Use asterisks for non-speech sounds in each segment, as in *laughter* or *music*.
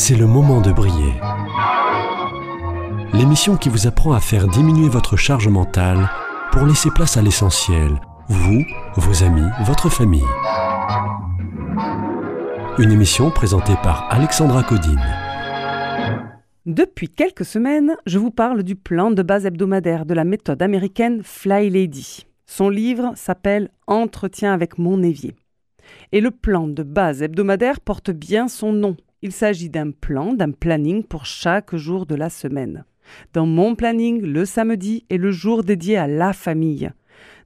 c'est le moment de briller. L'émission qui vous apprend à faire diminuer votre charge mentale pour laisser place à l'essentiel, vous, vos amis, votre famille. Une émission présentée par Alexandra Codine. Depuis quelques semaines, je vous parle du plan de base hebdomadaire de la méthode américaine Fly Lady. Son livre s'appelle Entretien avec mon évier. Et le plan de base hebdomadaire porte bien son nom. Il s'agit d'un plan, d'un planning pour chaque jour de la semaine. Dans mon planning, le samedi est le jour dédié à la famille.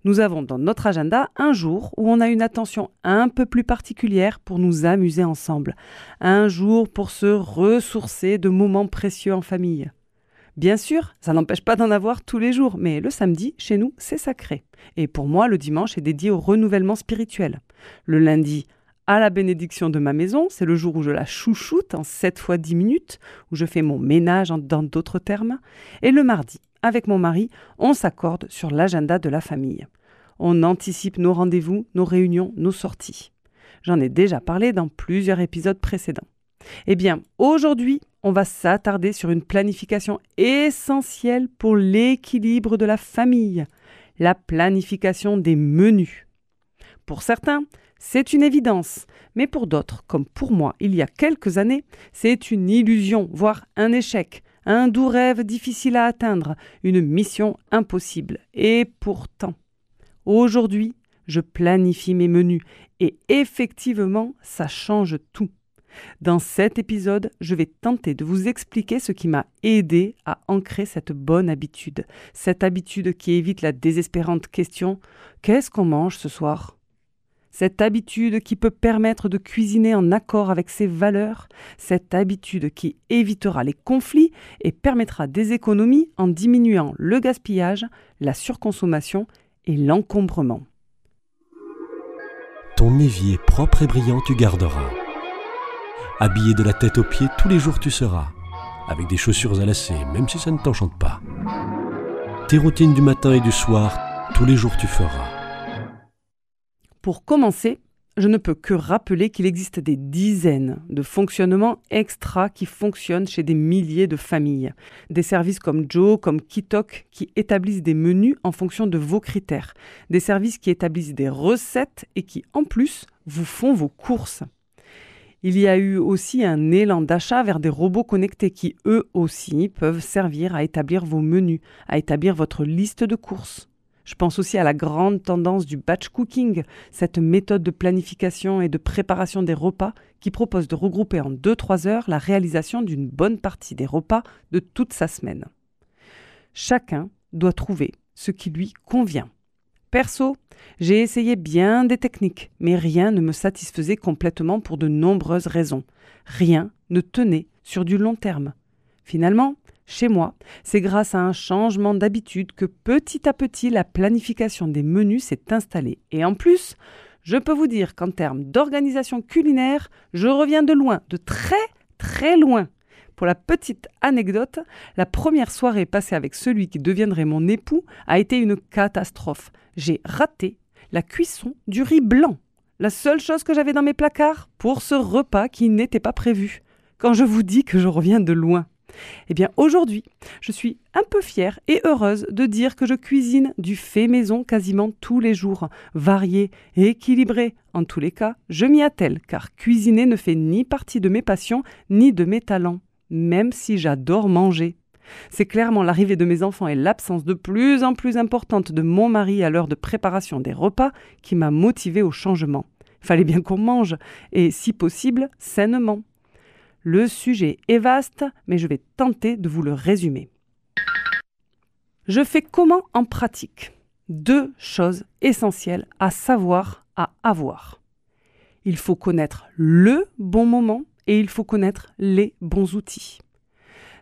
Nous avons dans notre agenda un jour où on a une attention un peu plus particulière pour nous amuser ensemble. Un jour pour se ressourcer de moments précieux en famille. Bien sûr, ça n'empêche pas d'en avoir tous les jours, mais le samedi, chez nous, c'est sacré. Et pour moi, le dimanche est dédié au renouvellement spirituel. Le lundi, à la bénédiction de ma maison, c'est le jour où je la chouchoute en 7 fois 10 minutes, où je fais mon ménage dans d'autres termes. Et le mardi, avec mon mari, on s'accorde sur l'agenda de la famille. On anticipe nos rendez-vous, nos réunions, nos sorties. J'en ai déjà parlé dans plusieurs épisodes précédents. Eh bien, aujourd'hui, on va s'attarder sur une planification essentielle pour l'équilibre de la famille, la planification des menus. Pour certains, c'est une évidence, mais pour d'autres, comme pour moi il y a quelques années, c'est une illusion, voire un échec, un doux rêve difficile à atteindre, une mission impossible. Et pourtant, aujourd'hui, je planifie mes menus, et effectivement, ça change tout. Dans cet épisode, je vais tenter de vous expliquer ce qui m'a aidé à ancrer cette bonne habitude, cette habitude qui évite la désespérante question Qu'est-ce qu'on mange ce soir? Cette habitude qui peut permettre de cuisiner en accord avec ses valeurs, cette habitude qui évitera les conflits et permettra des économies en diminuant le gaspillage, la surconsommation et l'encombrement. Ton évier propre et brillant tu garderas. Habillé de la tête aux pieds, tous les jours tu seras, avec des chaussures à lacets, même si ça ne t'enchante pas. Tes routines du matin et du soir, tous les jours tu feras. Pour commencer, je ne peux que rappeler qu'il existe des dizaines de fonctionnements extra qui fonctionnent chez des milliers de familles. Des services comme Joe, comme Kitok, qui établissent des menus en fonction de vos critères. Des services qui établissent des recettes et qui, en plus, vous font vos courses. Il y a eu aussi un élan d'achat vers des robots connectés qui, eux aussi, peuvent servir à établir vos menus, à établir votre liste de courses. Je pense aussi à la grande tendance du batch cooking, cette méthode de planification et de préparation des repas qui propose de regrouper en 2-3 heures la réalisation d'une bonne partie des repas de toute sa semaine. Chacun doit trouver ce qui lui convient. Perso, j'ai essayé bien des techniques, mais rien ne me satisfaisait complètement pour de nombreuses raisons. Rien ne tenait sur du long terme. Finalement, chez moi, c'est grâce à un changement d'habitude que petit à petit la planification des menus s'est installée. Et en plus, je peux vous dire qu'en termes d'organisation culinaire, je reviens de loin, de très très loin. Pour la petite anecdote, la première soirée passée avec celui qui deviendrait mon époux a été une catastrophe. J'ai raté la cuisson du riz blanc, la seule chose que j'avais dans mes placards pour ce repas qui n'était pas prévu. Quand je vous dis que je reviens de loin. Eh bien aujourd'hui, je suis un peu fière et heureuse de dire que je cuisine du fait maison quasiment tous les jours, varié et équilibré. En tous les cas, je m'y attelle car cuisiner ne fait ni partie de mes passions ni de mes talents même si j'adore manger. C'est clairement l'arrivée de mes enfants et l'absence de plus en plus importante de mon mari à l'heure de préparation des repas qui m'a motivé au changement. Fallait bien qu'on mange, et si possible, sainement. Le sujet est vaste, mais je vais tenter de vous le résumer. Je fais comment en pratique? Deux choses essentielles à savoir, à avoir. Il faut connaître le bon moment et il faut connaître les bons outils.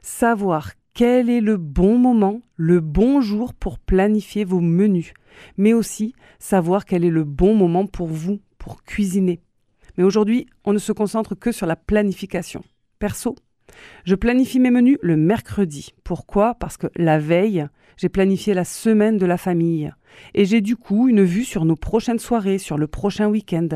Savoir quel est le bon moment, le bon jour pour planifier vos menus, mais aussi savoir quel est le bon moment pour vous, pour cuisiner. Mais aujourd'hui, on ne se concentre que sur la planification. Perso, je planifie mes menus le mercredi. Pourquoi? Parce que la veille, j'ai planifié la semaine de la famille. Et j'ai du coup une vue sur nos prochaines soirées, sur le prochain week-end.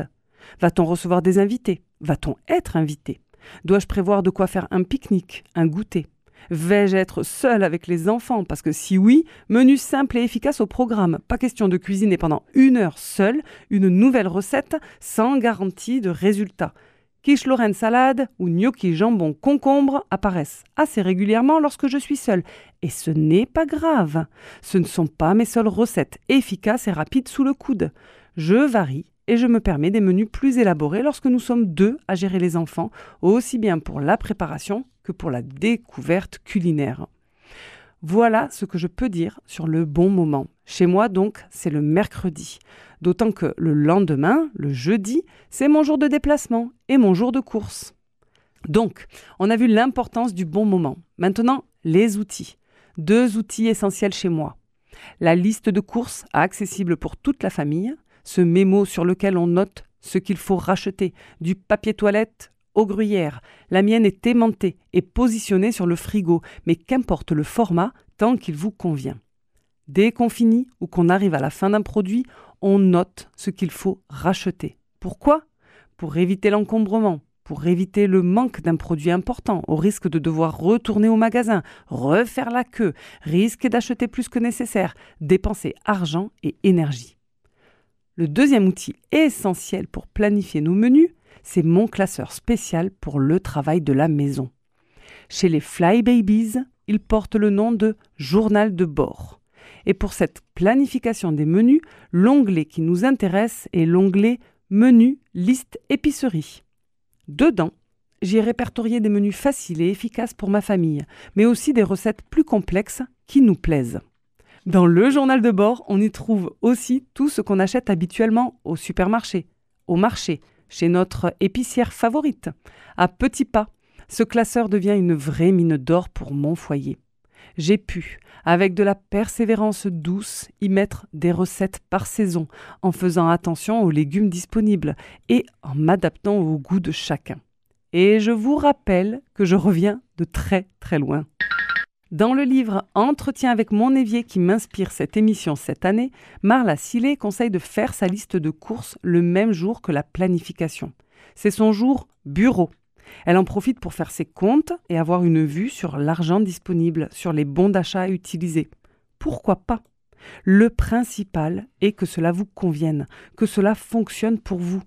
Va-t-on recevoir des invités? Va-t-on être invité? Dois-je prévoir de quoi faire un pique-nique, un goûter? Vais-je être seul avec les enfants? Parce que si oui, menu simple et efficace au programme. Pas question de cuisiner pendant une heure seule une nouvelle recette sans garantie de résultat. Quiche Lorraine salade ou gnocchi jambon concombre apparaissent assez régulièrement lorsque je suis seule. Et ce n'est pas grave. Ce ne sont pas mes seules recettes efficaces et rapides sous le coude. Je varie et je me permets des menus plus élaborés lorsque nous sommes deux à gérer les enfants, aussi bien pour la préparation que pour la découverte culinaire. Voilà ce que je peux dire sur le bon moment. Chez moi, donc, c'est le mercredi. D'autant que le lendemain, le jeudi, c'est mon jour de déplacement et mon jour de course. Donc, on a vu l'importance du bon moment. Maintenant, les outils. Deux outils essentiels chez moi. La liste de courses accessible pour toute la famille, ce mémo sur lequel on note ce qu'il faut racheter, du papier toilette au gruyère. La mienne est aimantée et positionnée sur le frigo, mais qu'importe le format tant qu'il vous convient. Dès qu'on finit ou qu'on arrive à la fin d'un produit, on note ce qu'il faut racheter. Pourquoi? Pour éviter l'encombrement, pour éviter le manque d'un produit important, au risque de devoir retourner au magasin, refaire la queue, risquer d'acheter plus que nécessaire, dépenser argent et énergie. Le deuxième outil essentiel pour planifier nos menus, c'est mon classeur spécial pour le travail de la maison. Chez les Fly Babies, il porte le nom de journal de bord. Et pour cette planification des menus, l'onglet qui nous intéresse est l'onglet Menu, liste, épicerie. Dedans, j'ai répertorié des menus faciles et efficaces pour ma famille, mais aussi des recettes plus complexes qui nous plaisent. Dans le journal de bord, on y trouve aussi tout ce qu'on achète habituellement au supermarché, au marché, chez notre épicière favorite. À petits pas, ce classeur devient une vraie mine d'or pour mon foyer. J'ai pu, avec de la persévérance douce, y mettre des recettes par saison, en faisant attention aux légumes disponibles et en m'adaptant au goût de chacun. Et je vous rappelle que je reviens de très très loin. Dans le livre Entretien avec mon évier qui m'inspire cette émission cette année, Marla Sillet conseille de faire sa liste de courses le même jour que la planification. C'est son jour bureau. Elle en profite pour faire ses comptes et avoir une vue sur l'argent disponible, sur les bons d'achat utilisés. Pourquoi pas? Le principal est que cela vous convienne, que cela fonctionne pour vous.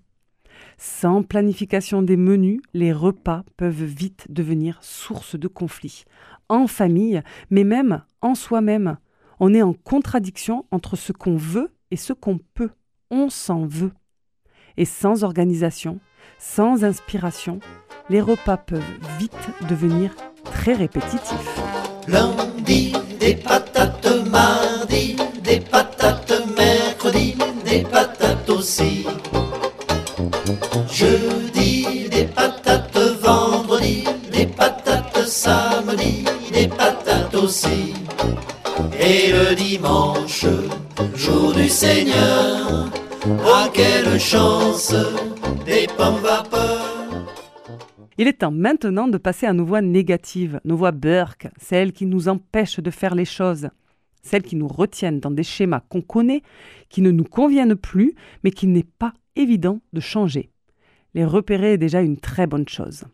Sans planification des menus, les repas peuvent vite devenir source de conflits en famille, mais même en soi-même. On est en contradiction entre ce qu'on veut et ce qu'on peut. On s'en veut. Et sans organisation, sans inspiration, les repas peuvent vite devenir très répétitifs. Il est temps maintenant de passer à nos voix négatives, nos voix burk, celles qui nous empêchent de faire les choses, celles qui nous retiennent dans des schémas qu'on connaît, qui ne nous conviennent plus, mais qu'il n'est pas évident de changer. Les repérer est déjà une très bonne chose.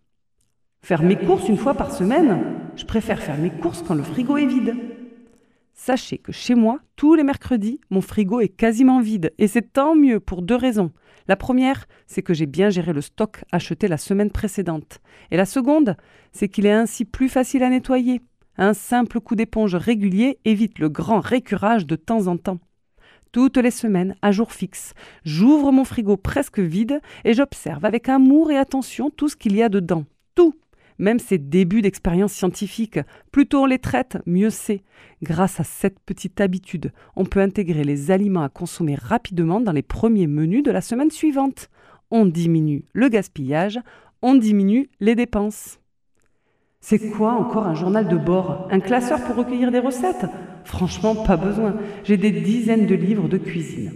Faire mes courses une fois par semaine, je préfère faire mes courses quand le frigo est vide. Sachez que chez moi, tous les mercredis, mon frigo est quasiment vide, et c'est tant mieux pour deux raisons. La première, c'est que j'ai bien géré le stock acheté la semaine précédente. Et la seconde, c'est qu'il est ainsi plus facile à nettoyer. Un simple coup d'éponge régulier évite le grand récurage de temps en temps. Toutes les semaines, à jour fixe, j'ouvre mon frigo presque vide et j'observe avec amour et attention tout ce qu'il y a dedans. Même ses débuts d'expérience scientifique. Plus tôt on les traite, mieux c'est. Grâce à cette petite habitude, on peut intégrer les aliments à consommer rapidement dans les premiers menus de la semaine suivante. On diminue le gaspillage, on diminue les dépenses. C'est quoi encore un journal de bord? Un classeur pour recueillir des recettes? Franchement, pas besoin. J'ai des dizaines de livres de cuisine.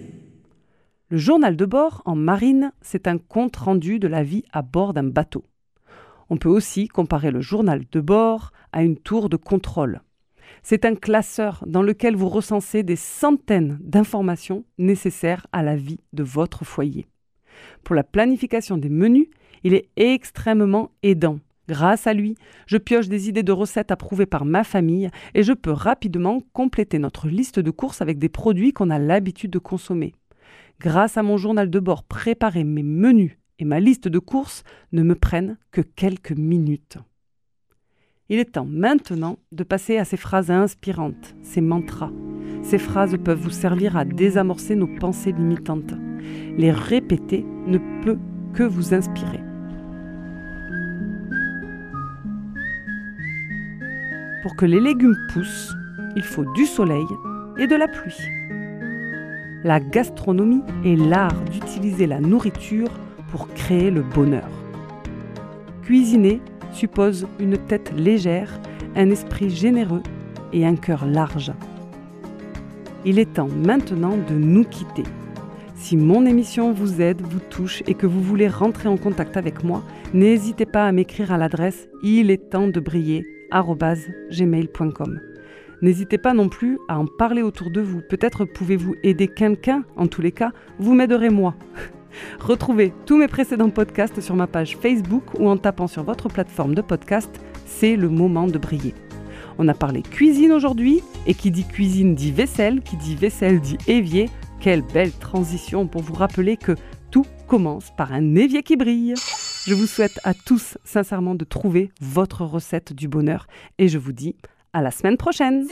Le journal de bord en marine, c'est un compte rendu de la vie à bord d'un bateau. On peut aussi comparer le journal de bord à une tour de contrôle. C'est un classeur dans lequel vous recensez des centaines d'informations nécessaires à la vie de votre foyer. Pour la planification des menus, Il est extrêmement aidant. Grâce à lui, je pioche des idées de recettes approuvées par ma famille et je peux rapidement compléter notre liste de courses avec des produits qu'on a l'habitude de consommer. Grâce à mon journal de bord préparé, mes menus et ma liste de courses ne me prennent que quelques minutes. Il est temps maintenant de passer à ces phrases inspirantes, ces mantras. Ces phrases peuvent vous servir à désamorcer nos pensées limitantes. Les répéter ne peut que vous inspirer. Pour que les légumes poussent, il faut du soleil et de la pluie. La gastronomie est l'art d'utiliser la nourriture pour créer le bonheur. Cuisiner suppose une tête légère, un esprit généreux et un cœur large. Il est temps maintenant de nous quitter. Si mon émission vous aide, vous touche et que vous voulez rentrer en contact avec moi, n'hésitez pas à m'écrire à l'adresse il est temps de briller. N'hésitez pas non plus à en parler autour de vous. Peut-être pouvez-vous aider quelqu'un. En tous les cas, vous m'aiderez moi. *laughs* Retrouvez tous mes précédents podcasts sur ma page Facebook ou en tapant sur votre plateforme de podcast. C'est le moment de briller. On a parlé cuisine aujourd'hui et qui dit cuisine dit vaisselle, qui dit vaisselle dit évier. Quelle belle transition pour vous rappeler que tout commence par un évier qui brille. Je vous souhaite à tous sincèrement de trouver votre recette du bonheur et je vous dis à la semaine prochaine.